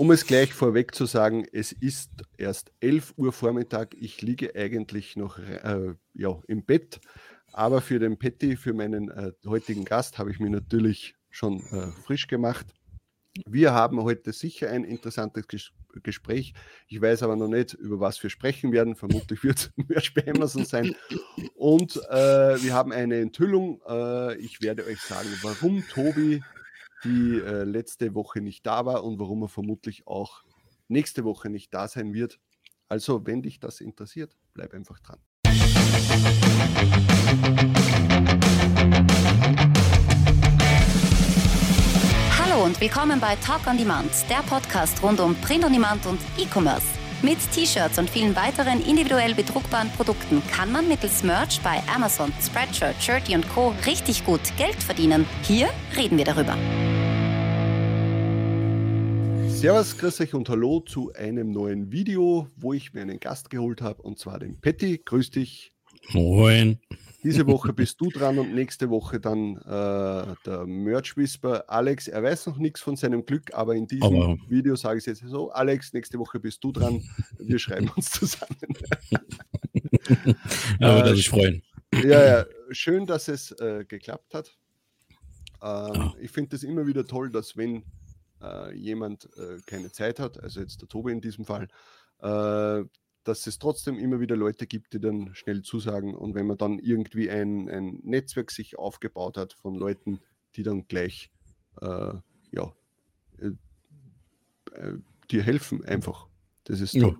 Um es gleich vorweg zu sagen, es ist erst 11 Uhr Vormittag. Ich liege eigentlich noch äh, ja, im Bett. Aber für den Petty, für meinen äh, heutigen Gast, habe ich mich natürlich schon äh, frisch gemacht. Wir haben heute sicher ein interessantes Ges Gespräch. Ich weiß aber noch nicht, über was wir sprechen werden. Vermutlich wird es mehr Amazon sein. Und äh, wir haben eine Enthüllung. Äh, ich werde euch sagen, warum Tobi die äh, letzte Woche nicht da war und warum er vermutlich auch nächste Woche nicht da sein wird. Also, wenn dich das interessiert, bleib einfach dran. Hallo und willkommen bei Talk on Demand, der Podcast rund um Print on Demand und E-Commerce. Mit T-Shirts und vielen weiteren individuell bedruckbaren Produkten kann man mittels Merch bei Amazon, Spreadshirt, Shirty und Co. richtig gut Geld verdienen. Hier reden wir darüber. Servus, grüß euch und hallo zu einem neuen Video, wo ich mir einen Gast geholt habe und zwar den Petty. Grüß dich. Moin. Diese Woche bist du dran und nächste Woche dann äh, der Merch Whisper Alex. Er weiß noch nichts von seinem Glück, aber in diesem aber Video sage ich es jetzt so: Alex, nächste Woche bist du dran. Wir schreiben uns zusammen. ja, würde äh, sich freuen. Ja, ja, schön, dass es äh, geklappt hat. Ähm, oh. Ich finde es immer wieder toll, dass wenn äh, jemand äh, keine Zeit hat, also jetzt der Tobi in diesem Fall, äh, dass es trotzdem immer wieder Leute gibt, die dann schnell zusagen. Und wenn man dann irgendwie ein, ein Netzwerk sich aufgebaut hat von Leuten, die dann gleich äh, ja, äh, äh, dir helfen, einfach. Das ist toll.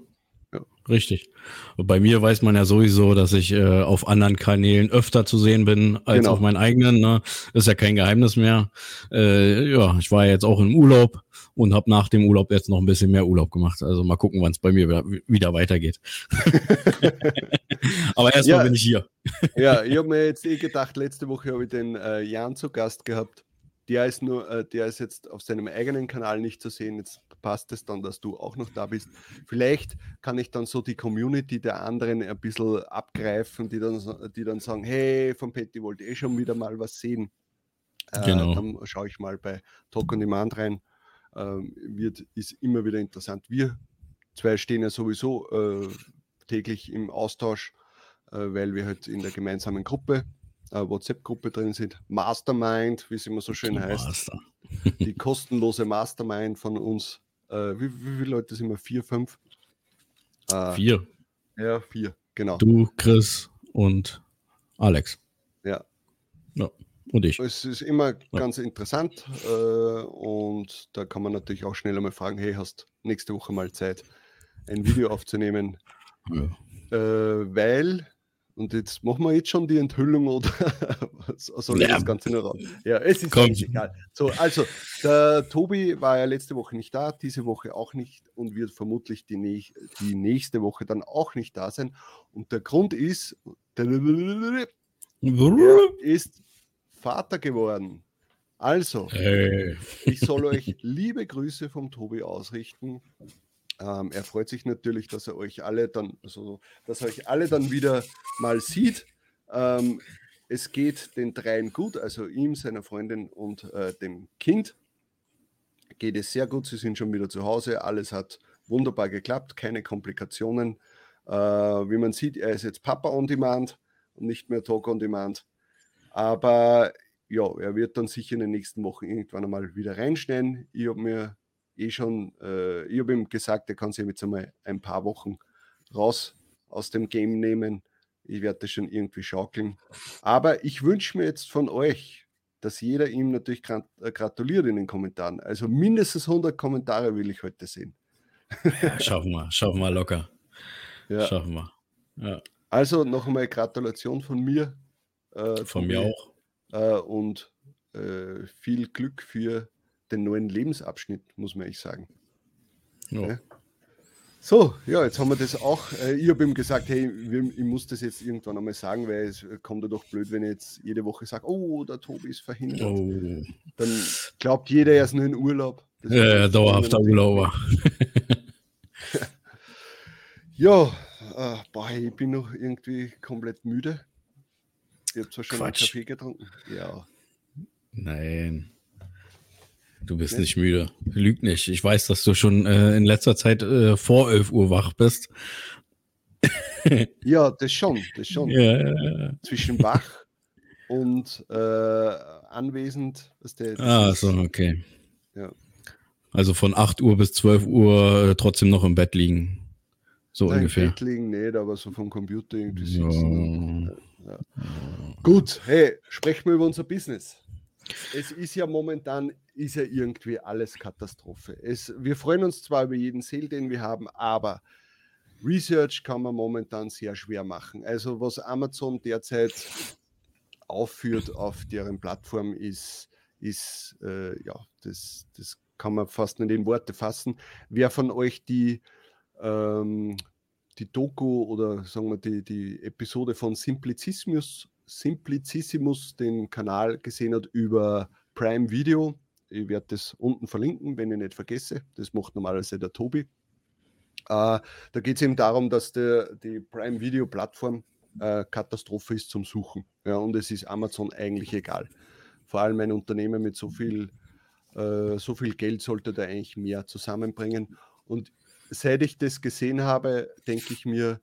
Ja. Richtig. Und bei mir weiß man ja sowieso, dass ich äh, auf anderen Kanälen öfter zu sehen bin als genau. auf meinen eigenen. Ne? Ist ja kein Geheimnis mehr. Äh, ja, ich war jetzt auch im Urlaub und habe nach dem Urlaub jetzt noch ein bisschen mehr Urlaub gemacht. Also mal gucken, wann es bei mir wieder weitergeht. Aber erstmal ja, bin ich hier. ja, ich habe mir jetzt eh gedacht, letzte Woche habe ich den äh, Jan zu Gast gehabt. Der ist nur, äh, der ist jetzt auf seinem eigenen Kanal nicht zu sehen. Jetzt passt es dann, dass du auch noch da bist. Vielleicht kann ich dann so die Community der anderen ein bisschen abgreifen, die dann, die dann sagen, hey, von Petty wollte eh schon wieder mal was sehen. Äh, genau. Dann schaue ich mal bei Talk on Demand rein. Ähm, wird, ist immer wieder interessant. Wir zwei stehen ja sowieso äh, täglich im Austausch, äh, weil wir halt in der gemeinsamen Gruppe, äh, WhatsApp-Gruppe drin sind. Mastermind, wie es immer so schön heißt. Master. Die kostenlose Mastermind von uns. Äh, wie, wie, viele Leute sind wir? Vier, fünf? Äh, vier. Ja, vier, genau. Du, Chris und Alex. Ja. Ja und ich. Es ist immer ja. ganz interessant äh, und da kann man natürlich auch schnell einmal fragen, hey, hast nächste Woche mal Zeit, ein Video aufzunehmen? Ja. Äh, weil, und jetzt machen wir jetzt schon die Enthüllung oder soll ja. das Ganze noch raus? Ja, es ist egal. So, also, der Tobi war ja letzte Woche nicht da, diese Woche auch nicht und wird vermutlich die, die nächste Woche dann auch nicht da sein. Und der Grund ist, der ist Vater geworden. Also, hey. ich soll euch liebe Grüße vom Tobi ausrichten. Ähm, er freut sich natürlich, dass er euch alle dann, also, dass er euch alle dann wieder mal sieht. Ähm, es geht den dreien gut, also ihm, seiner Freundin und äh, dem Kind geht es sehr gut. Sie sind schon wieder zu Hause. Alles hat wunderbar geklappt, keine Komplikationen. Äh, wie man sieht, er ist jetzt Papa on Demand und nicht mehr Talk on Demand. Aber ja, er wird dann sicher in den nächsten Wochen irgendwann einmal wieder reinschneiden. Ich habe mir eh schon, äh, ich habe ihm gesagt, er kann sich jetzt einmal ein paar Wochen raus aus dem Game nehmen. Ich werde das schon irgendwie schaukeln. Aber ich wünsche mir jetzt von euch, dass jeder ihm natürlich äh, gratuliert in den Kommentaren. Also mindestens 100 Kommentare will ich heute sehen. Ja, schaffen wir, schaffen wir locker. Ja. Schaffen wir. Ja. Also noch einmal Gratulation von mir äh, Von mir auch. Äh, und äh, viel Glück für den neuen Lebensabschnitt, muss man echt sagen. Ja. So, ja, jetzt haben wir das auch. Äh, ich habe ihm gesagt, hey, ich muss das jetzt irgendwann einmal sagen, weil es kommt ja doch blöd, wenn ich jetzt jede Woche sage, oh, der Tobi ist verhindert. Oh. Dann glaubt jeder, er ist nur in Urlaub. Das ja, ja dauerhafter Urlauber. ja, äh, boah, ich bin noch irgendwie komplett müde. Ihr habt zwar schon Quatsch. einen Kaffee getrunken. Ja. Nein. Du bist nicht müde. Lüg nicht. Ich weiß, dass du schon äh, in letzter Zeit äh, vor 11 Uhr wach bist. ja, das schon. Das schon. Ja. Zwischen wach und äh, anwesend. Ist der, ah, so, okay. Ja. Also von 8 Uhr bis 12 Uhr äh, trotzdem noch im Bett liegen. So Nein, ungefähr. Im Bett liegen nicht, aber so vom Computer irgendwie sitzen. Ja. Ja. Gut, hey, sprechen wir über unser Business. Es ist ja momentan, ist ja irgendwie alles Katastrophe. Es, wir freuen uns zwar über jeden Sale, den wir haben, aber Research kann man momentan sehr schwer machen. Also was Amazon derzeit aufführt auf deren Plattform ist, ist äh, ja, das, das kann man fast nicht in Worte fassen. Wer von euch die, ähm, die Doku oder sagen wir die, die Episode von Simplicissimus, Simplicissimus, den Kanal gesehen hat über Prime Video, ich werde das unten verlinken, wenn ich nicht vergesse. Das macht normalerweise der Tobi. Äh, da geht es eben darum, dass der, die Prime Video Plattform äh, Katastrophe ist zum Suchen. Ja, und es ist Amazon eigentlich egal. Vor allem ein Unternehmen mit so viel äh, so viel Geld sollte da eigentlich mehr zusammenbringen. Und seit ich das gesehen habe, denke ich mir,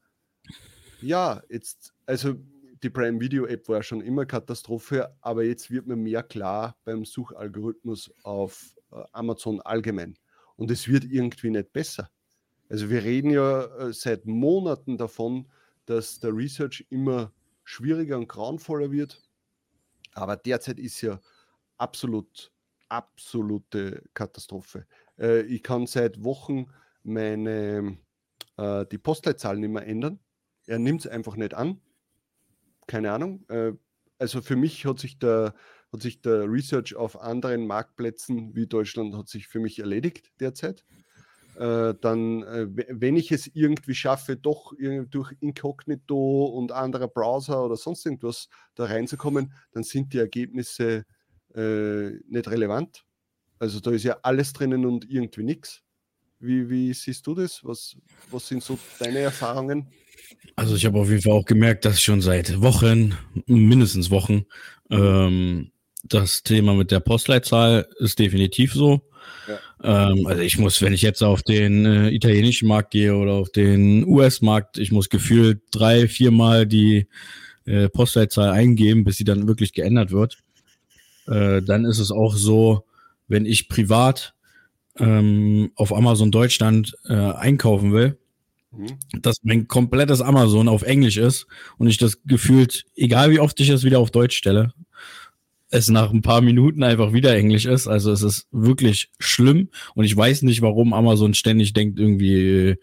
ja, jetzt, also die Prime Video App war schon immer Katastrophe, aber jetzt wird mir mehr klar beim Suchalgorithmus auf äh, Amazon allgemein. Und es wird irgendwie nicht besser. Also wir reden ja äh, seit Monaten davon, dass der Research immer schwieriger und grauenvoller wird. Aber derzeit ist ja absolut absolute Katastrophe. Äh, ich kann seit Wochen meine, die Postleitzahlen nicht mehr ändern. Er nimmt es einfach nicht an. Keine Ahnung. Äh, also für mich hat sich, der, hat sich der Research auf anderen Marktplätzen wie Deutschland hat sich für mich erledigt derzeit. Äh, dann, äh, wenn ich es irgendwie schaffe, doch durch Incognito und anderer Browser oder sonst irgendwas da reinzukommen, dann sind die Ergebnisse nicht relevant. Also da ist ja alles drinnen und irgendwie nichts. Wie, wie siehst du das? Was, was sind so deine Erfahrungen? Also ich habe auf jeden Fall auch gemerkt, dass schon seit Wochen, mindestens Wochen, ähm, das Thema mit der Postleitzahl ist definitiv so. Ja. Ähm, also ich muss, wenn ich jetzt auf den äh, italienischen Markt gehe oder auf den US-Markt, ich muss gefühlt drei, viermal die äh, Postleitzahl eingeben, bis sie dann wirklich geändert wird. Äh, dann ist es auch so, wenn ich privat ähm, auf Amazon Deutschland äh, einkaufen will, mhm. dass mein komplettes Amazon auf Englisch ist und ich das gefühlt, egal wie oft ich es wieder auf Deutsch stelle, es nach ein paar Minuten einfach wieder Englisch ist. Also es ist wirklich schlimm und ich weiß nicht, warum Amazon ständig denkt irgendwie,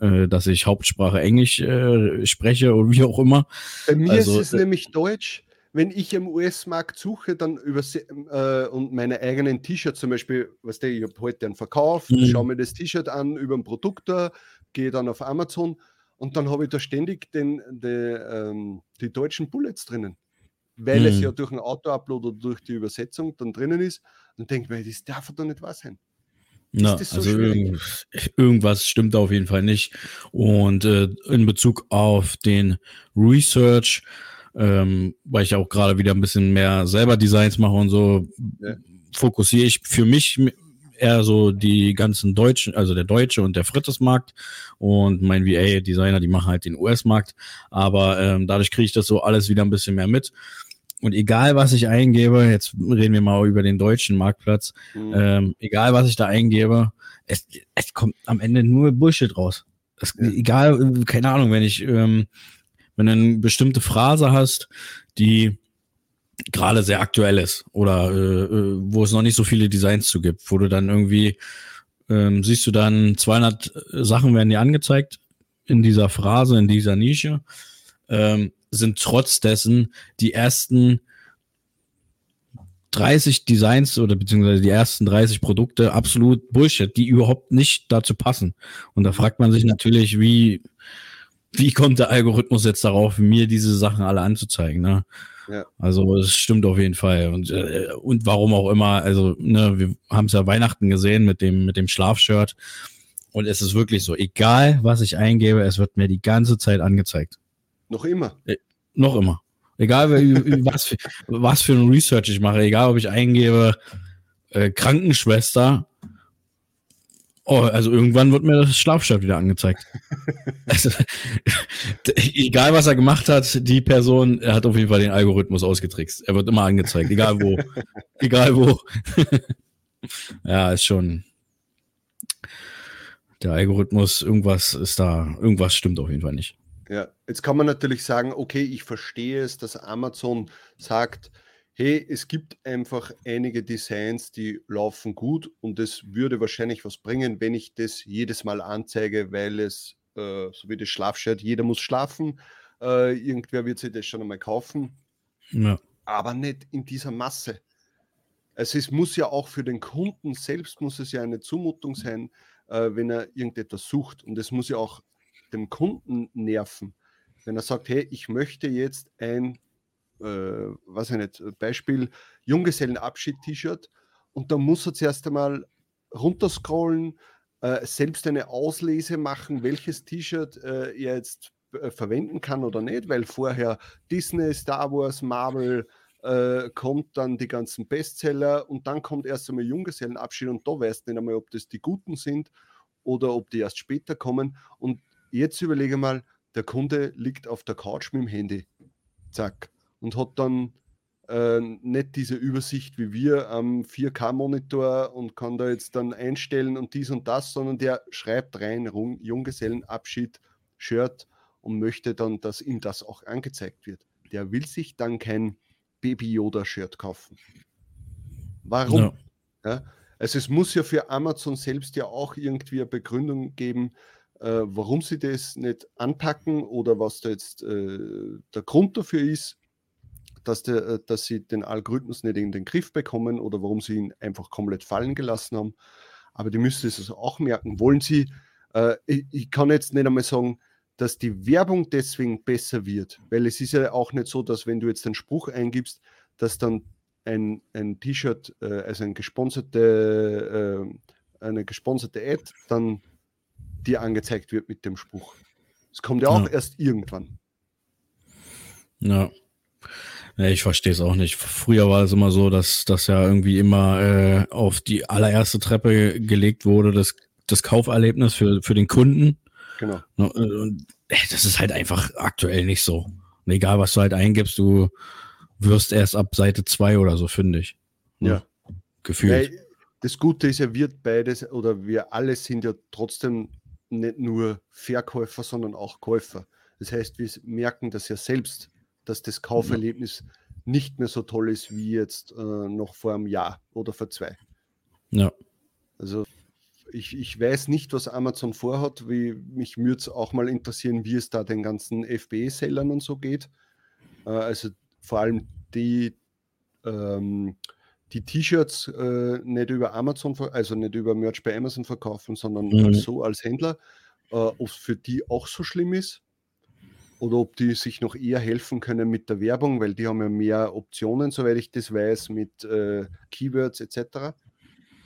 äh, dass ich Hauptsprache Englisch äh, spreche oder wie auch immer. Bei mir also, ist es äh, nämlich Deutsch wenn ich im US-Markt suche, dann über äh, und meine eigenen T-Shirts zum Beispiel, was der, ich habe heute einen Verkauf, mhm. schaue mir das T-Shirt an über ein Produkt da, gehe dann auf Amazon und dann habe ich da ständig den, die, ähm, die deutschen Bullets drinnen. Weil mhm. es ja durch ein Auto-Upload oder durch die Übersetzung dann drinnen ist. Dann denke ich mir, das darf doch nicht wahr sein. Na, so also irgend, irgendwas stimmt auf jeden Fall nicht. Und äh, in Bezug auf den Research, ähm, weil ich auch gerade wieder ein bisschen mehr selber Designs mache und so, ja. fokussiere ich für mich eher so die ganzen deutschen, also der deutsche und der Frittesmarkt und mein VA-Designer, die machen halt den US-Markt, aber ähm, dadurch kriege ich das so alles wieder ein bisschen mehr mit. Und egal, was ich eingebe, jetzt reden wir mal über den deutschen Marktplatz, mhm. ähm, egal, was ich da eingebe, es, es kommt am Ende nur Bullshit raus. Es, ja. Egal, keine Ahnung, wenn ich ähm, wenn du eine bestimmte Phrase hast, die gerade sehr aktuell ist oder äh, äh, wo es noch nicht so viele Designs zu gibt, wo du dann irgendwie ähm, siehst du dann 200 Sachen werden dir angezeigt in dieser Phrase, in dieser Nische, ähm, sind trotz dessen die ersten 30 Designs oder beziehungsweise die ersten 30 Produkte absolut Bullshit, die überhaupt nicht dazu passen. Und da fragt man sich natürlich, wie, wie kommt der Algorithmus jetzt darauf, mir diese Sachen alle anzuzeigen, ne? Ja. Also es stimmt auf jeden Fall. Und, äh, und warum auch immer, also ne, wir haben es ja Weihnachten gesehen mit dem, mit dem Schlafshirt. Und es ist wirklich so, egal was ich eingebe, es wird mir die ganze Zeit angezeigt. Noch immer. Äh, noch immer. Egal was für, was für ein Research ich mache, egal ob ich eingebe, äh, Krankenschwester. Oh, also irgendwann wird mir das Schlafstadt wieder angezeigt. also, egal was er gemacht hat, die Person er hat auf jeden Fall den Algorithmus ausgetrickst. Er wird immer angezeigt, egal wo. egal wo. ja, ist schon. Der Algorithmus, irgendwas ist da, irgendwas stimmt auf jeden Fall nicht. Ja, jetzt kann man natürlich sagen, okay, ich verstehe es, dass Amazon sagt, hey, es gibt einfach einige Designs, die laufen gut und es würde wahrscheinlich was bringen, wenn ich das jedes Mal anzeige, weil es, äh, so wie das Schlafshirt, jeder muss schlafen, äh, irgendwer wird sich das schon einmal kaufen, ja. aber nicht in dieser Masse. Also es muss ja auch für den Kunden selbst, muss es ja eine Zumutung sein, äh, wenn er irgendetwas sucht und es muss ja auch dem Kunden nerven. Wenn er sagt, hey, ich möchte jetzt ein, äh, was ich nicht, Beispiel Junggesellenabschied-T-Shirt und da muss er zuerst einmal runterscrollen, äh, selbst eine Auslese machen, welches T-Shirt äh, er jetzt äh, verwenden kann oder nicht, weil vorher Disney, Star Wars, Marvel, äh, kommt dann die ganzen Bestseller und dann kommt erst einmal Junggesellenabschied und da weißt du nicht einmal, ob das die guten sind oder ob die erst später kommen. Und Jetzt überlege mal, der Kunde liegt auf der Couch mit dem Handy. Zack. Und hat dann äh, nicht diese Übersicht wie wir am 4K-Monitor und kann da jetzt dann einstellen und dies und das, sondern der schreibt rein Junggesellenabschied, Shirt und möchte dann, dass ihm das auch angezeigt wird. Der will sich dann kein Baby Yoda-Shirt kaufen. Warum? Ja. Ja, also es muss ja für Amazon selbst ja auch irgendwie eine Begründung geben, äh, warum sie das nicht anpacken oder was da jetzt äh, der Grund dafür ist, dass, der, äh, dass sie den Algorithmus nicht in den Griff bekommen oder warum sie ihn einfach komplett fallen gelassen haben. Aber die müssen es also auch merken. Wollen sie, äh, ich, ich, kann jetzt nicht einmal sagen, dass die Werbung deswegen besser wird, weil es ist ja auch nicht so, dass wenn du jetzt einen Spruch eingibst, dass dann ein, ein T-Shirt, äh, also ein gesponserte, äh, eine gesponserte Ad, dann dir angezeigt wird mit dem Spruch. Es kommt ja auch ja. erst irgendwann. Ja. Ja ich verstehe es auch nicht. Früher war es immer so, dass das ja irgendwie immer äh, auf die allererste Treppe gelegt wurde, das, das Kauferlebnis für, für den Kunden. Genau. Und, äh, das ist halt einfach aktuell nicht so. Und egal, was du halt eingibst, du wirst erst ab Seite 2 oder so fündig. Ne? Ja. Gefühlt. Ja, das Gute ist, er wird beides oder wir alle sind ja trotzdem nicht nur Verkäufer, sondern auch Käufer. Das heißt, wir merken das ja selbst, dass das Kauferlebnis ja. nicht mehr so toll ist wie jetzt äh, noch vor einem Jahr oder vor zwei. Ja. Also ich, ich weiß nicht, was Amazon vorhat. Wie, mich würde es auch mal interessieren, wie es da den ganzen FBA-Sellern und so geht. Äh, also vor allem die, ähm, die T-Shirts äh, nicht über Amazon, also nicht über Merch bei Amazon verkaufen, sondern mhm. so als Händler, äh, ob es für die auch so schlimm ist oder ob die sich noch eher helfen können mit der Werbung, weil die haben ja mehr Optionen, soweit ich das weiß, mit äh, Keywords etc.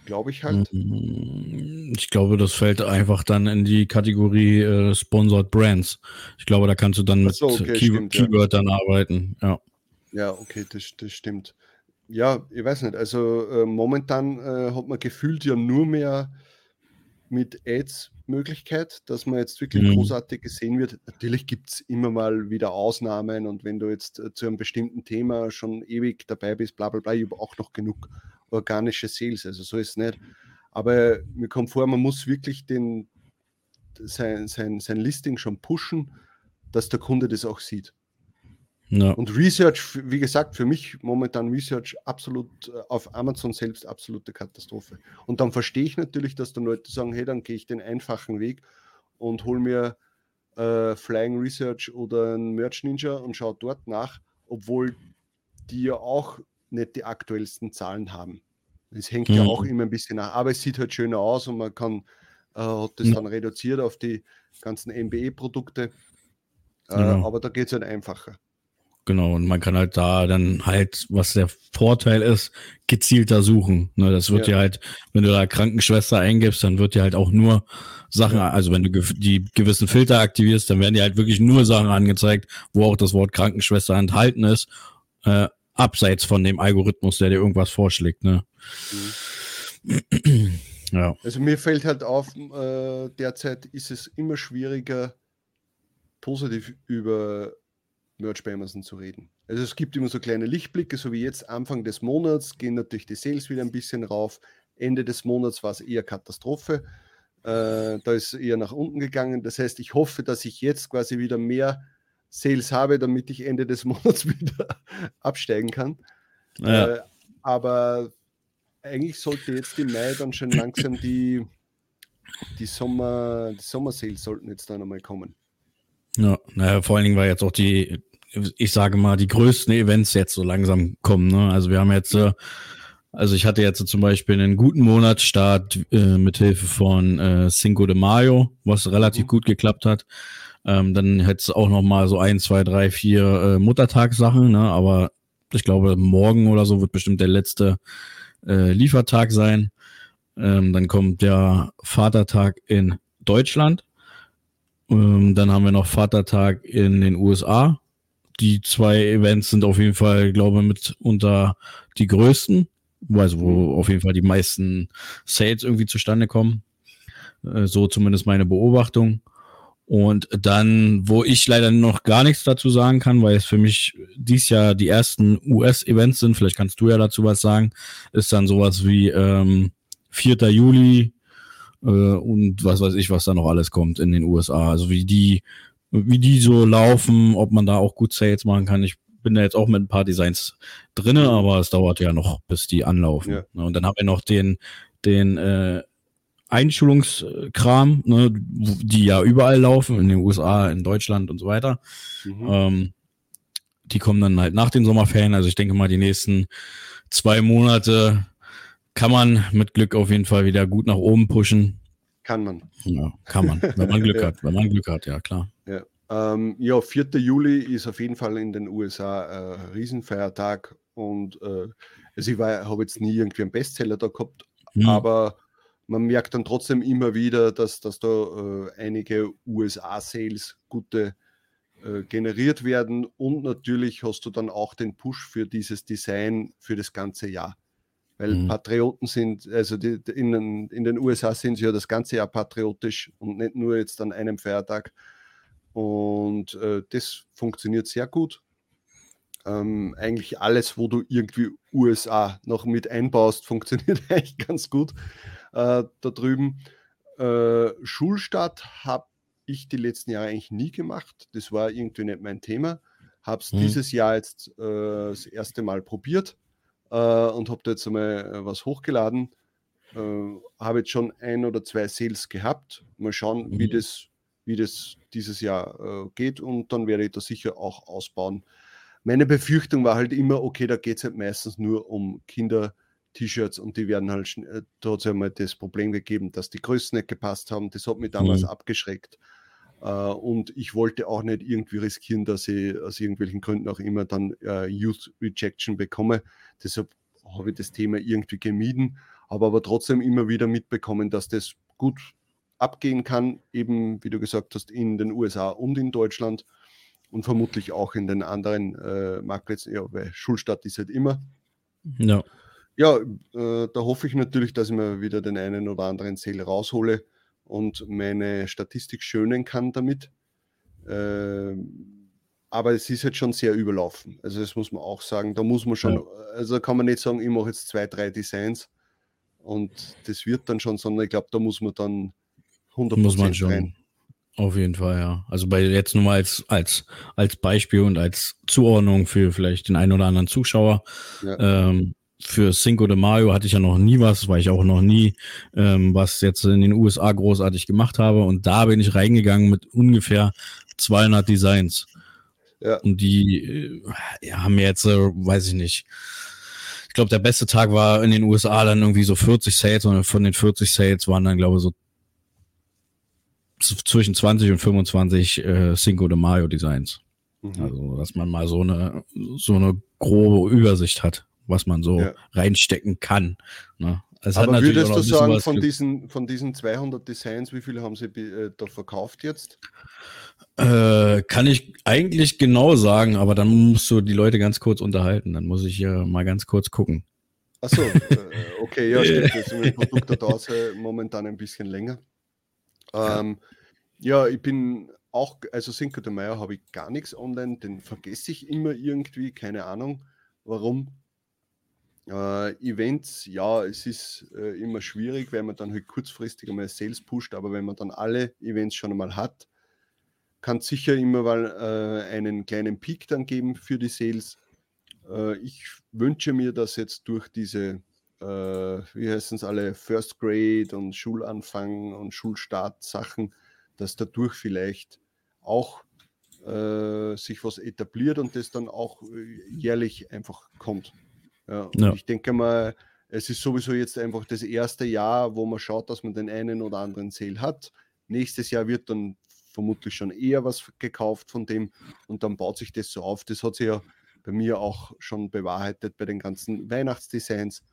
Glaube ich halt. Mhm. Ich glaube, das fällt einfach dann in die Kategorie äh, Sponsored Brands. Ich glaube, da kannst du dann mit so, okay, Key stimmt, Keywordern ja. arbeiten. Ja. Ja, okay, das, das stimmt ja, ich weiß nicht. Also äh, momentan äh, hat man gefühlt ja nur mehr mit Ads Möglichkeit, dass man jetzt wirklich mhm. großartig gesehen wird. Natürlich gibt es immer mal wieder Ausnahmen und wenn du jetzt äh, zu einem bestimmten Thema schon ewig dabei bist, bla bla bla, ich habe auch noch genug organische Sales, also so ist es nicht. Aber mir kommt vor, man muss wirklich den, sein, sein, sein Listing schon pushen, dass der Kunde das auch sieht. Ja. Und Research, wie gesagt, für mich momentan Research absolut äh, auf Amazon selbst absolute Katastrophe. Und dann verstehe ich natürlich, dass dann Leute sagen, hey, dann gehe ich den einfachen Weg und hole mir äh, Flying Research oder ein Merch Ninja und schaue dort nach, obwohl die ja auch nicht die aktuellsten Zahlen haben. Es hängt mhm. ja auch immer ein bisschen nach, aber es sieht halt schöner aus und man kann äh, hat das mhm. dann reduziert auf die ganzen MBE-Produkte. Äh, genau. Aber da geht es halt einfacher. Genau, und man kann halt da dann halt, was der Vorteil ist, gezielter suchen. Ne, das wird ja. dir halt, wenn du da Krankenschwester eingibst, dann wird dir halt auch nur Sachen, ja. also wenn du die gewissen Filter aktivierst, dann werden dir halt wirklich nur Sachen angezeigt, wo auch das Wort Krankenschwester enthalten ist. Äh, abseits von dem Algorithmus, der dir irgendwas vorschlägt. Ne? Mhm. ja. Also mir fällt halt auf, äh, derzeit ist es immer schwieriger, positiv über Merch bei Amazon zu reden. Also es gibt immer so kleine Lichtblicke, so wie jetzt Anfang des Monats gehen natürlich die Sales wieder ein bisschen rauf. Ende des Monats war es eher Katastrophe. Äh, da ist eher nach unten gegangen. Das heißt, ich hoffe, dass ich jetzt quasi wieder mehr Sales habe, damit ich Ende des Monats wieder absteigen kann. Ja. Äh, aber eigentlich sollte jetzt im Mai dann schon langsam die, die Sommer, die Sommersales sollten jetzt dann einmal kommen. Ja, naja, vor allen Dingen, weil jetzt auch die, ich sage mal, die größten Events jetzt so langsam kommen. Ne? Also wir haben jetzt, äh, also ich hatte jetzt zum Beispiel einen guten Monatsstart äh, mit Hilfe von äh, Cinco de Mayo, was relativ mhm. gut geklappt hat. Ähm, dann hätte es auch noch mal so ein, zwei, drei, vier äh, Muttertagssachen, ne? aber ich glaube, morgen oder so wird bestimmt der letzte äh, Liefertag sein. Ähm, dann kommt der Vatertag in Deutschland. Ähm, dann haben wir noch Vatertag in den USA. Die zwei Events sind auf jeden Fall, glaube ich, mit unter die größten, also wo auf jeden Fall die meisten Sales irgendwie zustande kommen. Äh, so zumindest meine Beobachtung. Und dann, wo ich leider noch gar nichts dazu sagen kann, weil es für mich dies Jahr die ersten US-Events sind, vielleicht kannst du ja dazu was sagen, ist dann sowas wie ähm, 4. Juli äh, und was weiß ich, was da noch alles kommt in den USA. Also wie die, wie die so laufen, ob man da auch gut Sales machen kann. Ich bin da jetzt auch mit ein paar Designs drinne, aber es dauert ja noch, bis die anlaufen. Ja. Und dann haben wir noch den, den äh, Einschulungskram, ne, die ja überall laufen, in den USA, in Deutschland und so weiter. Mhm. Ähm, die kommen dann halt nach den Sommerferien. Also ich denke mal, die nächsten zwei Monate kann man mit Glück auf jeden Fall wieder gut nach oben pushen. Kann man. Ja, kann man, wenn man Glück ja. hat. Wenn man Glück hat, ja klar. Ja. Ähm, ja, 4. Juli ist auf jeden Fall in den USA äh, Riesenfeiertag und äh, also ich habe jetzt nie irgendwie einen Bestseller da gehabt, mhm. aber man merkt dann trotzdem immer wieder, dass, dass da äh, einige USA-Sales gute äh, generiert werden und natürlich hast du dann auch den Push für dieses Design für das ganze Jahr. Weil mhm. Patrioten sind, also die, in, in den USA sind sie ja das ganze Jahr patriotisch und nicht nur jetzt an einem Feiertag. Und äh, das funktioniert sehr gut. Ähm, eigentlich alles, wo du irgendwie USA noch mit einbaust, funktioniert eigentlich ganz gut äh, da drüben. Äh, Schulstart habe ich die letzten Jahre eigentlich nie gemacht. Das war irgendwie nicht mein Thema. Habe es hm. dieses Jahr jetzt äh, das erste Mal probiert äh, und habe da jetzt einmal äh, was hochgeladen. Äh, habe jetzt schon ein oder zwei Sales gehabt. Mal schauen, hm. wie, das, wie das dieses Jahr geht und dann werde ich da sicher auch ausbauen. Meine Befürchtung war halt immer, okay, da geht es halt meistens nur um Kinder, T-Shirts und die werden halt, äh, da hat es ja mal das Problem gegeben, dass die Größen nicht gepasst haben. Das hat mich damals mhm. abgeschreckt. Uh, und ich wollte auch nicht irgendwie riskieren, dass ich aus irgendwelchen Gründen auch immer dann uh, Youth Rejection bekomme. Deshalb habe ich das Thema irgendwie gemieden, habe aber trotzdem immer wieder mitbekommen, dass das gut abgehen kann, eben wie du gesagt hast, in den USA und in Deutschland und vermutlich auch in den anderen äh, Markets, ja, weil Schulstadt ist halt immer. Ja ja, äh, da hoffe ich natürlich, dass ich mir wieder den einen oder anderen Sale raushole und meine Statistik schönen kann damit. Äh, aber es ist jetzt schon sehr überlaufen. Also das muss man auch sagen. Da muss man schon, ja. also kann man nicht sagen, ich mache jetzt zwei, drei Designs und das wird dann schon, sondern ich glaube, da muss man dann 100% muss man schon. rein. Auf jeden Fall, ja. Also bei jetzt nur mal als, als, als Beispiel und als Zuordnung für vielleicht den einen oder anderen Zuschauer. Ja. Ähm, für Cinco de Mayo hatte ich ja noch nie was, weil ich auch noch nie ähm, was jetzt in den USA großartig gemacht habe. Und da bin ich reingegangen mit ungefähr 200 Designs. Ja. Und die äh, ja, haben mir jetzt, äh, weiß ich nicht. Ich glaube, der beste Tag war in den USA dann irgendwie so 40 Sales und von den 40 Sales waren dann, glaube ich, so zwischen 20 und 25 äh, Cinco de Mayo Designs. Mhm. Also, dass man mal so eine, so eine grobe Übersicht hat was man so ja. reinstecken kann. Ne? Aber würdest du sagen, von diesen, von diesen 200 Designs, wie viele haben sie äh, da verkauft jetzt? Äh, kann ich eigentlich genau sagen, aber dann musst du die Leute ganz kurz unterhalten. Dann muss ich hier mal ganz kurz gucken. Achso, äh, okay, ja, stimmt. Jetzt sind Produkt da momentan ein bisschen länger. Ähm, ja, ich bin auch, also Cinco de Mayo habe ich gar nichts online, den vergesse ich immer irgendwie, keine Ahnung warum. Äh, Events, ja, es ist äh, immer schwierig, weil man dann halt kurzfristig einmal Sales pusht, aber wenn man dann alle Events schon einmal hat, kann es sicher immer mal äh, einen kleinen Peak dann geben für die Sales. Äh, ich wünsche mir, dass jetzt durch diese, äh, wie heißen es alle, First Grade und Schulanfang und Schulstart Sachen, dass dadurch vielleicht auch äh, sich was etabliert und das dann auch jährlich einfach kommt. Ja, ja. Ich denke mal, es ist sowieso jetzt einfach das erste Jahr, wo man schaut, dass man den einen oder anderen Sale hat. Nächstes Jahr wird dann vermutlich schon eher was gekauft von dem und dann baut sich das so auf. Das hat sich ja bei mir auch schon bewahrheitet bei den ganzen Weihnachtsdesigns.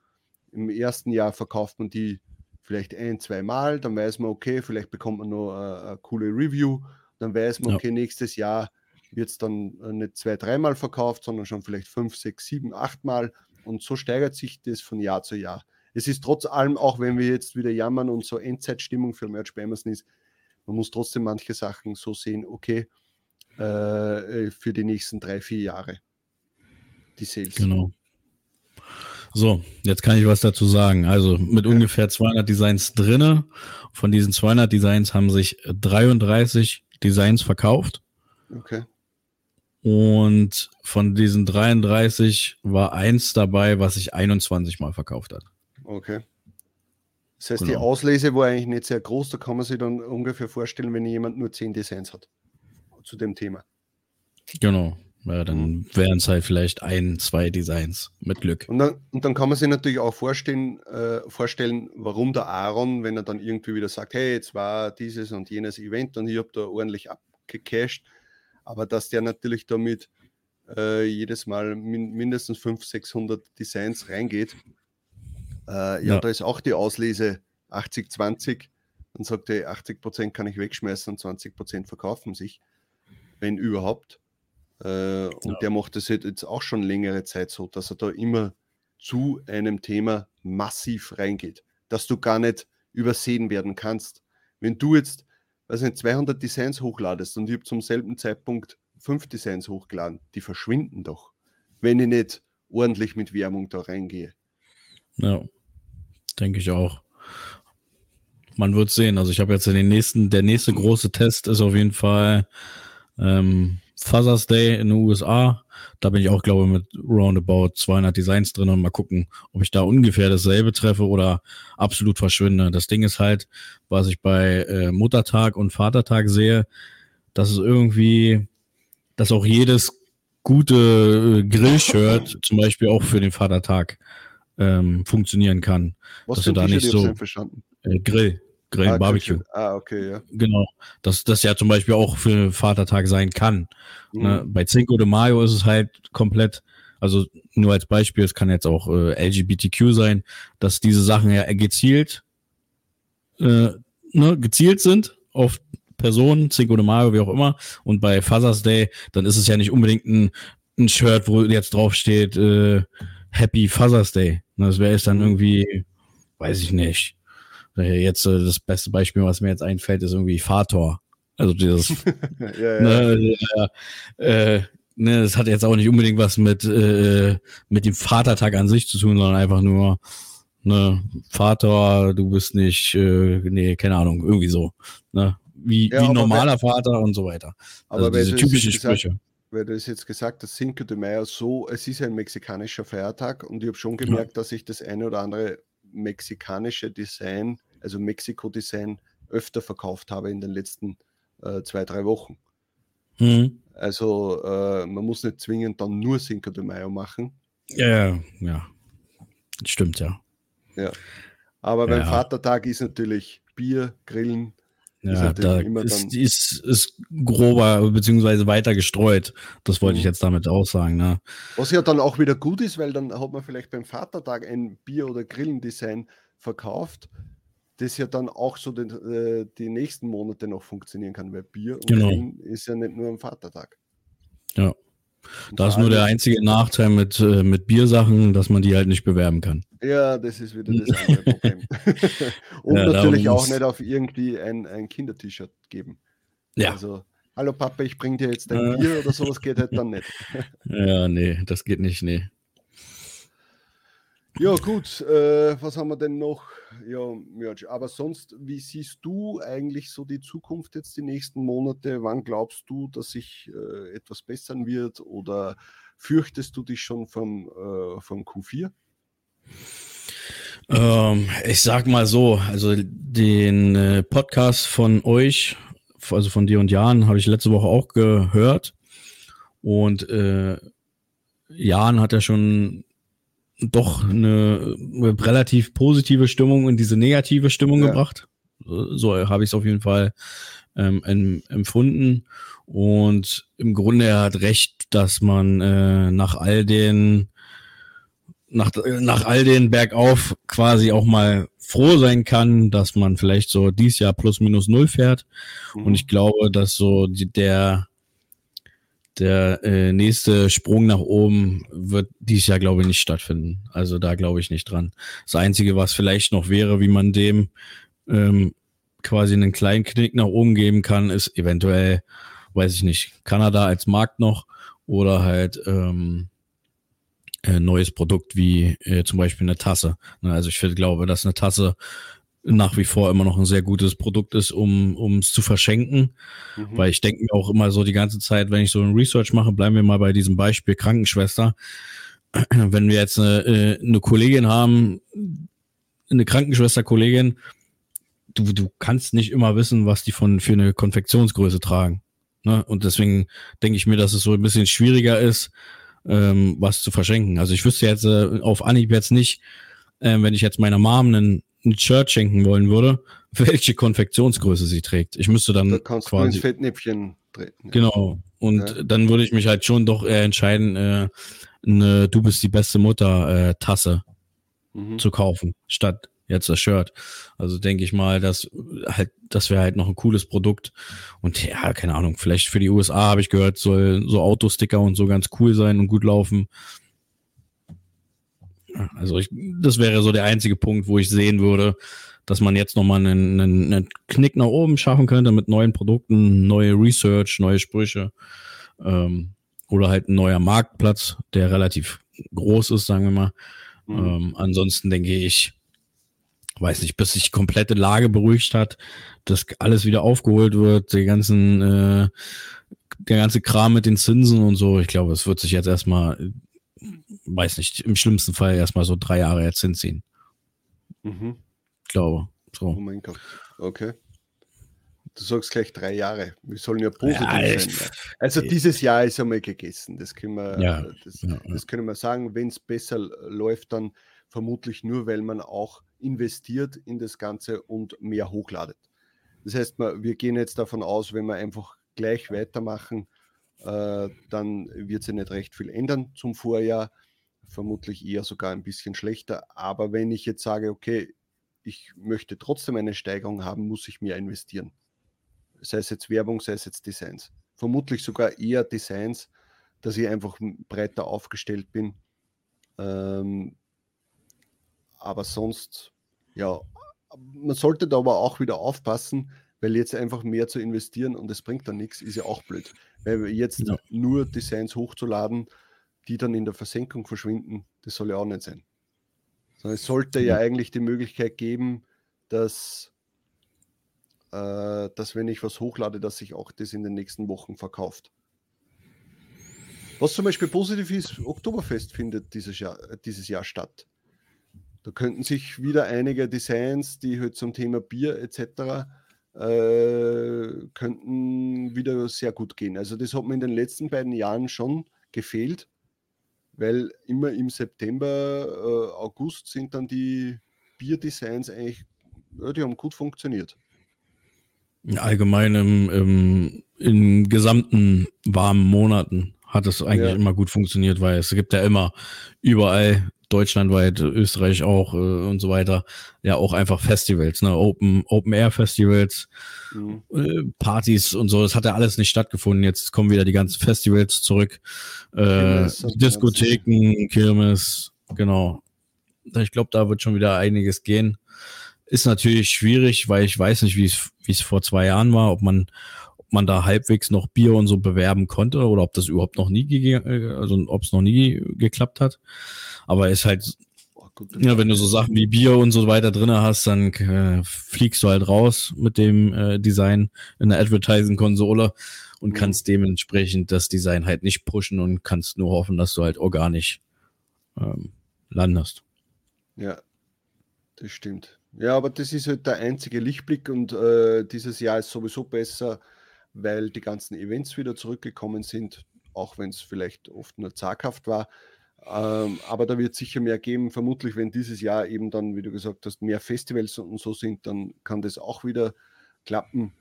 Im ersten Jahr verkauft man die vielleicht ein, zwei Mal, dann weiß man, okay, vielleicht bekommt man noch eine, eine coole Review, dann weiß man, okay, nächstes Jahr wird es dann äh, nicht zwei, dreimal verkauft, sondern schon vielleicht fünf, sechs, sieben, acht Mal und so steigert sich das von Jahr zu Jahr. Es ist trotz allem, auch wenn wir jetzt wieder jammern und so Endzeitstimmung für Merch bei Amazon ist, man muss trotzdem manche Sachen so sehen, okay, äh, äh, für die nächsten drei, vier Jahre. Die Sales. Genau. So, jetzt kann ich was dazu sagen. Also mit ja. ungefähr 200 Designs drinne. Von diesen 200 Designs haben sich 33 Designs verkauft. Okay. Und von diesen 33 war eins dabei, was sich 21 Mal verkauft hat. Okay. Das heißt, genau. die Auslese war eigentlich nicht sehr groß. Da kann man sich dann ungefähr vorstellen, wenn jemand nur 10 Designs hat zu dem Thema. Genau. Ja, dann mhm. wären es halt vielleicht ein, zwei Designs mit Glück. Und dann, und dann kann man sich natürlich auch vorstellen, äh, vorstellen, warum der Aaron, wenn er dann irgendwie wieder sagt, hey, jetzt war dieses und jenes Event und ich habe da ordentlich abgecasht, aber dass der natürlich damit äh, jedes Mal min mindestens 500, 600 Designs reingeht. Äh, ja, ja, da ist auch die Auslese 80, 20. Dann sagt er, 80 Prozent kann ich wegschmeißen und 20 Prozent verkaufen sich, wenn überhaupt. Äh, und ja. der macht das jetzt auch schon längere Zeit so, dass er da immer zu einem Thema massiv reingeht, dass du gar nicht übersehen werden kannst. Wenn du jetzt weiß nicht, 200 Designs hochladest und ich habe zum selben Zeitpunkt fünf Designs hochgeladen, die verschwinden doch, wenn ich nicht ordentlich mit Werbung da reingehe. Ja, denke ich auch. Man wird sehen. Also ich habe jetzt den nächsten, der nächste große Test ist auf jeden Fall ähm, Father's Day in den USA. Da bin ich auch, glaube ich, mit roundabout 200 Designs drin und mal gucken, ob ich da ungefähr dasselbe treffe oder absolut verschwinde. Das Ding ist halt, was ich bei äh, Muttertag und Vatertag sehe, dass es irgendwie, dass auch jedes gute äh, Grillshirt zum Beispiel auch für den Vatertag ähm, funktionieren kann. Was dass du da nicht so äh, Grill. Grillen, ah, Barbecue. Ah, okay, ja. Genau. Dass das ja zum Beispiel auch für Vatertag sein kann. Mhm. Ne? Bei Cinco de Mayo ist es halt komplett, also nur als Beispiel, es kann jetzt auch äh, LGBTQ sein, dass diese Sachen ja gezielt, äh, ne, gezielt sind auf Personen, Cinco de Mayo, wie auch immer. Und bei Father's Day, dann ist es ja nicht unbedingt ein, ein Shirt, wo jetzt drauf steht, äh, Happy Father's Day. Ne, das wäre es dann mhm. irgendwie, weiß ich nicht Jetzt äh, das beste Beispiel, was mir jetzt einfällt, ist irgendwie Fator. Also dieses, ja, ja. Ne, äh, ne, das hat jetzt auch nicht unbedingt was mit, äh, mit dem Vatertag an sich zu tun, sondern einfach nur, ne, Vater, du bist nicht, äh, nee, keine Ahnung, irgendwie so. Ne? Wie, ja, wie normaler wenn, Vater und so weiter. Aber also diese typischen Sprüche. weil du es jetzt gesagt hast, Cinco de Mayo so, es ist ein mexikanischer Feiertag und ich habe schon gemerkt, ja. dass ich das eine oder andere mexikanische Design also Mexiko-Design, öfter verkauft habe in den letzten äh, zwei, drei Wochen. Mhm. Also äh, man muss nicht zwingend dann nur Cinco de Mayo machen. Ja, ja. Stimmt, ja. Ja. Aber beim Vatertag ist natürlich Bier, Grillen. Ja, ist da ist, ist, ist grober beziehungsweise weiter gestreut. Das wollte mhm. ich jetzt damit auch sagen. Ne? Was ja dann auch wieder gut ist, weil dann hat man vielleicht beim Vatertag ein Bier- oder Grillendesign verkauft, das ja dann auch so den, äh, die nächsten Monate noch funktionieren kann, weil Bier und genau. Ist ja nicht nur am Vatertag. Ja. Da ist nur der einzige Nachteil mit, äh, mit Biersachen, dass man die halt nicht bewerben kann. Ja, das ist wieder das andere Problem. und ja, natürlich auch nicht auf irgendwie ein, ein Kinder-T-Shirt geben. Ja. Also, hallo Papa, ich bring dir jetzt ein Bier oder sowas geht halt dann nicht. ja, nee, das geht nicht, nee. Ja, gut. Äh, was haben wir denn noch? Ja, Merch. Aber sonst, wie siehst du eigentlich so die Zukunft jetzt die nächsten Monate? Wann glaubst du, dass sich äh, etwas bessern wird? Oder fürchtest du dich schon vom, äh, vom Q4? Ähm, ich sag mal so, also den äh, Podcast von euch, also von dir und Jan, habe ich letzte Woche auch gehört. Und äh, Jan hat ja schon doch eine, eine relativ positive Stimmung in diese negative Stimmung ja. gebracht. So habe ich es auf jeden Fall ähm, empfunden. Und im Grunde er hat recht, dass man äh, nach all den nach, nach all den Bergauf quasi auch mal froh sein kann, dass man vielleicht so dies Jahr plus minus null fährt. Mhm. Und ich glaube, dass so die, der der äh, nächste Sprung nach oben wird dies Jahr, glaube ich, nicht stattfinden. Also da glaube ich nicht dran. Das Einzige, was vielleicht noch wäre, wie man dem ähm, quasi einen kleinen Knick nach oben geben kann, ist eventuell, weiß ich nicht, Kanada als Markt noch oder halt ähm, ein neues Produkt wie äh, zum Beispiel eine Tasse. Also ich glaube, dass eine Tasse nach wie vor immer noch ein sehr gutes Produkt ist, um es zu verschenken. Mhm. Weil ich denke mir auch immer so die ganze Zeit, wenn ich so ein Research mache, bleiben wir mal bei diesem Beispiel Krankenschwester. Wenn wir jetzt eine, äh, eine Kollegin haben, eine Krankenschwester-Kollegin, du, du kannst nicht immer wissen, was die von für eine Konfektionsgröße tragen. Ne? Und deswegen denke ich mir, dass es so ein bisschen schwieriger ist, ähm, was zu verschenken. Also ich wüsste jetzt äh, auf Anhieb jetzt nicht, äh, wenn ich jetzt meiner Mom einen ein Shirt schenken wollen würde, welche Konfektionsgröße sie trägt. Ich müsste dann da kannst quasi du ins Fettnäpfchen treten. Genau. Und ja. dann würde ich mich halt schon doch eher entscheiden, äh, eine Du bist die beste Mutter äh, Tasse mhm. zu kaufen, statt jetzt das Shirt. Also denke ich mal, dass halt, das wäre halt noch ein cooles Produkt. Und ja, keine Ahnung, vielleicht für die USA habe ich gehört, soll so Autosticker und so ganz cool sein und gut laufen. Also ich, das wäre so der einzige Punkt, wo ich sehen würde, dass man jetzt nochmal einen, einen, einen Knick nach oben schaffen könnte mit neuen Produkten, neue Research, neue Sprüche ähm, oder halt ein neuer Marktplatz, der relativ groß ist, sagen wir mal. Mhm. Ähm, ansonsten denke ich, weiß nicht, bis sich die komplette Lage beruhigt hat, dass alles wieder aufgeholt wird, die ganzen, äh, der ganze Kram mit den Zinsen und so. Ich glaube, es wird sich jetzt erstmal weiß nicht, im schlimmsten Fall erstmal so drei Jahre jetzt hinziehen. Mhm. Ich glaube. So. Oh mein Gott. Okay. Du sagst gleich drei Jahre. Wir sollen ja positiv ja, sein. Also dieses Jahr ist einmal gegessen. Das können wir, ja, das, ja, das können wir sagen. Wenn es besser läuft, dann vermutlich nur, weil man auch investiert in das Ganze und mehr hochladet. Das heißt, wir gehen jetzt davon aus, wenn wir einfach gleich weitermachen, äh, dann wird sich nicht recht viel ändern zum Vorjahr. Vermutlich eher sogar ein bisschen schlechter. Aber wenn ich jetzt sage, okay, ich möchte trotzdem eine Steigerung haben, muss ich mehr investieren. Sei es jetzt Werbung, sei es jetzt Designs. Vermutlich sogar eher Designs, dass ich einfach breiter aufgestellt bin. Ähm, aber sonst, ja, man sollte da aber auch wieder aufpassen, weil jetzt einfach mehr zu investieren und es bringt dann nichts, ist ja auch blöd. Weil jetzt ja. nur Designs hochzuladen, die dann in der Versenkung verschwinden, das soll ja auch nicht sein. Sondern es sollte ja, eigentlich die Möglichkeit geben, dass, äh, dass wenn ich was hochlade, dass sich auch das in den nächsten Wochen verkauft. Was zum Beispiel positiv ist, Oktoberfest findet dieses Jahr, dieses Jahr statt. Da könnten sich wieder einige Designs, die halt zum Thema Bier etc äh, könnten wieder sehr gut gehen. Also das hat mir in den letzten beiden Jahren schon gefehlt, weil immer im September, äh, August sind dann die Bierdesigns eigentlich, ja, die haben gut funktioniert. Allgemein im, im, in gesamten warmen Monaten hat es eigentlich ja. immer gut funktioniert, weil es gibt ja immer überall deutschlandweit, Österreich auch äh, und so weiter, ja auch einfach Festivals, ne? Open, Open Air Festivals, mhm. äh, Partys und so. Das hat ja alles nicht stattgefunden. Jetzt kommen wieder die ganzen Festivals zurück. Äh, Diskotheken, Kirmes, genau. Ich glaube, da wird schon wieder einiges gehen. Ist natürlich schwierig, weil ich weiß nicht, wie es vor zwei Jahren war, ob man man da halbwegs noch Bier und so bewerben konnte oder ob das überhaupt noch nie äh, also ob es noch nie geklappt hat. Aber ist halt, ja, wenn du so Sachen wie Bier und so weiter drin hast, dann äh, fliegst du halt raus mit dem äh, Design in der Advertising-Konsole und mhm. kannst dementsprechend das Design halt nicht pushen und kannst nur hoffen, dass du halt organisch ähm, landest. Ja, das stimmt. Ja, aber das ist halt der einzige Lichtblick und äh, dieses Jahr ist sowieso besser, weil die ganzen Events wieder zurückgekommen sind, auch wenn es vielleicht oft nur zaghaft war. Ähm, aber da wird sicher mehr geben. Vermutlich, wenn dieses Jahr eben dann, wie du gesagt hast, mehr Festivals und so sind, dann kann das auch wieder klappen.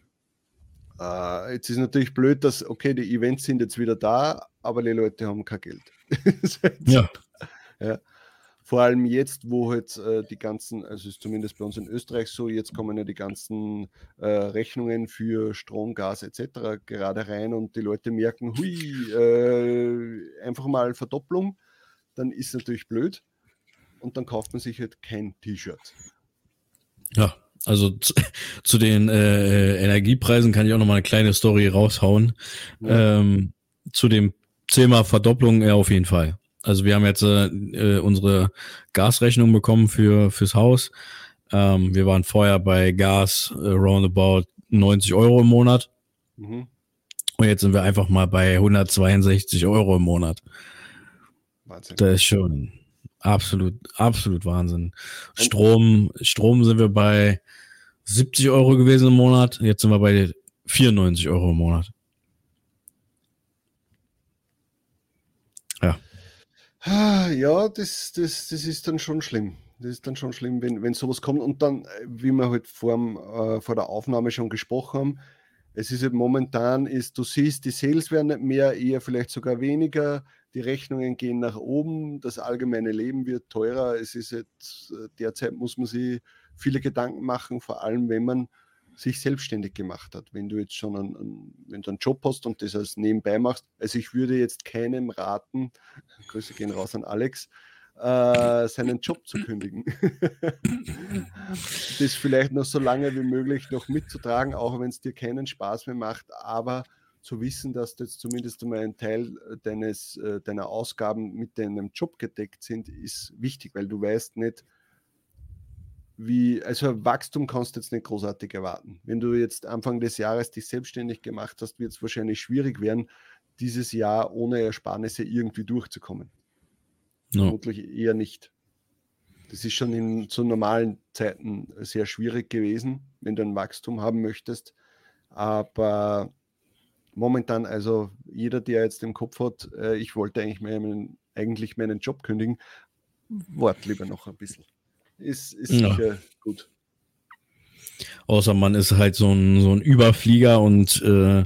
Äh, jetzt ist natürlich blöd, dass, okay, die Events sind jetzt wieder da, aber die Leute haben kein Geld. ja. ja. Vor allem jetzt, wo halt äh, die ganzen, also ist zumindest bei uns in Österreich so, jetzt kommen ja die ganzen äh, Rechnungen für Strom, Gas etc. gerade rein und die Leute merken, hui, äh, einfach mal Verdopplung dann ist es natürlich blöd und dann kauft man sich halt kein T-Shirt. Ja, also zu, zu den äh, Energiepreisen kann ich auch noch mal eine kleine Story raushauen. Ja. Ähm, zu dem Thema Verdopplung ja auf jeden Fall. Also wir haben jetzt äh, äh, unsere Gasrechnung bekommen für fürs Haus. Ähm, wir waren vorher bei Gas äh, roundabout 90 Euro im Monat. Mhm. Und jetzt sind wir einfach mal bei 162 Euro im Monat. Wahnsinn. Das ist schon absolut, absolut Wahnsinn. Strom, Strom sind wir bei 70 Euro gewesen im Monat. Jetzt sind wir bei 94 Euro im Monat. Ja. Ah, ja, das, das, das ist dann schon schlimm. Das ist dann schon schlimm, wenn, wenn sowas kommt. Und dann, wie wir halt vor, äh, vor der Aufnahme schon gesprochen haben, es ist halt momentan, ist, du siehst, die Sales werden nicht mehr, eher vielleicht sogar weniger die Rechnungen gehen nach oben, das allgemeine Leben wird teurer. Es ist jetzt, äh, derzeit muss man sich viele Gedanken machen, vor allem wenn man sich selbstständig gemacht hat. Wenn du jetzt schon einen, wenn du einen Job hast und das als nebenbei machst, also ich würde jetzt keinem raten, Grüße gehen raus an Alex, äh, seinen Job zu kündigen. das vielleicht noch so lange wie möglich noch mitzutragen, auch wenn es dir keinen Spaß mehr macht, aber zu wissen, dass jetzt zumindest einmal ein Teil äh, deines, äh, deiner Ausgaben mit deinem Job gedeckt sind, ist wichtig, weil du weißt nicht, wie, also Wachstum kannst du jetzt nicht großartig erwarten. Wenn du jetzt Anfang des Jahres dich selbstständig gemacht hast, wird es wahrscheinlich schwierig werden, dieses Jahr ohne Ersparnisse irgendwie durchzukommen. No. Vermutlich eher nicht. Das ist schon in zu normalen Zeiten sehr schwierig gewesen, wenn du ein Wachstum haben möchtest. Aber momentan, also jeder, der jetzt im Kopf hat, äh, ich wollte eigentlich meinen, eigentlich meinen Job kündigen, wart lieber noch ein bisschen. Ist, ist ja. sicher gut. Außer man ist halt so ein, so ein Überflieger und äh,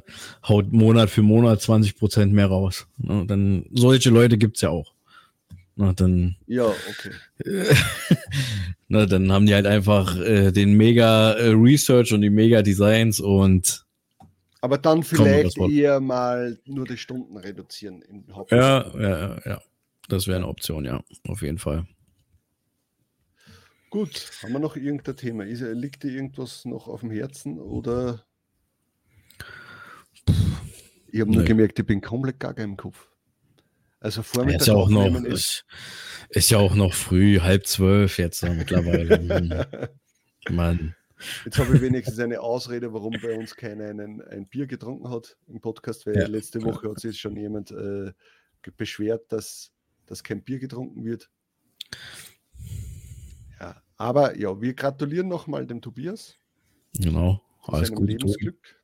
haut Monat für Monat 20 Prozent mehr raus. Ne? Dann solche Leute gibt es ja auch. Na, dann, ja, okay. na, dann haben die halt einfach äh, den mega äh, Research und die mega Designs und aber dann vielleicht eher mal nur die Stunden reduzieren im Ja, ja, ja. Das wäre eine Option, ja, auf jeden Fall. Gut, haben wir noch irgendein Thema? Ist, liegt dir irgendwas noch auf dem Herzen oder? Ich habe nur gemerkt, ich bin komplett gar kein im Kopf. Also Vormittag. Ist ja auch noch, ist, ist, ja auch noch früh, halb zwölf jetzt mittlerweile. Mann. Jetzt habe ich wenigstens eine Ausrede, warum bei uns keiner einen, ein Bier getrunken hat im Podcast, weil ja. letzte Woche hat sich schon jemand äh, beschwert, dass, dass kein Bier getrunken wird. Aber ja, wir gratulieren nochmal dem Tobias. Genau, alles zu seinem Gute, Lebensglück,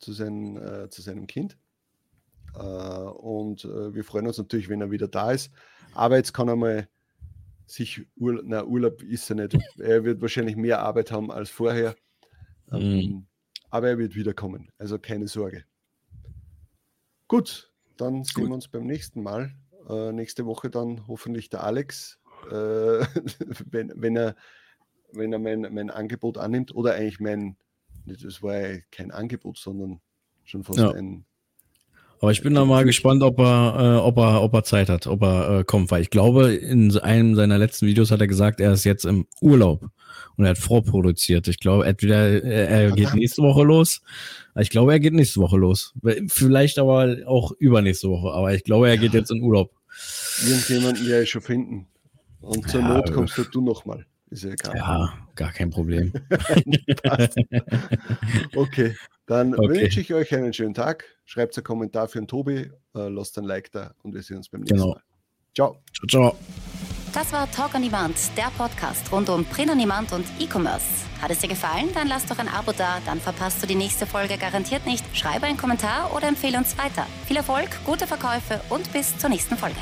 zu, sein, äh, zu seinem Kind. Äh, und äh, wir freuen uns natürlich, wenn er wieder da ist. Aber jetzt kann er mal sich Urlaub, na, Urlaub ist er nicht. Er wird wahrscheinlich mehr Arbeit haben als vorher. Ähm, aber er wird wiederkommen. Also keine Sorge. Gut, dann sehen Gut. wir uns beim nächsten Mal. Äh, nächste Woche dann hoffentlich der Alex äh, wenn, wenn er, wenn er mein, mein Angebot annimmt oder eigentlich mein, das war ja kein Angebot, sondern schon fast ja. ein. Aber ich bin da mal gespannt, ob er, äh, ob er, ob er Zeit hat, ob er äh, kommt, weil ich glaube, in einem seiner letzten Videos hat er gesagt, er ist jetzt im Urlaub und er hat vorproduziert. Ich glaube, entweder er geht nächste Woche los. Ich glaube, er geht nächste Woche los. Vielleicht aber auch übernächste Woche. Aber ich glaube, er geht jetzt in Urlaub. Irgendjemanden werde ich schon finden. Und zur ja, Not kommst du, du nochmal. Ist ja, ja gar kein Problem. okay, dann okay. wünsche ich euch einen schönen Tag. Schreibt einen Kommentar für den Tobi, äh, lasst ein Like da und wir sehen uns beim nächsten genau. Mal. Ciao. Ciao, ciao. Das war Talk on Demand, der Podcast rund um Print on Demand und E-Commerce. Hat es dir gefallen? Dann lass doch ein Abo da, dann verpasst du die nächste Folge garantiert nicht. Schreibe einen Kommentar oder empfehle uns weiter. Viel Erfolg, gute Verkäufe und bis zur nächsten Folge.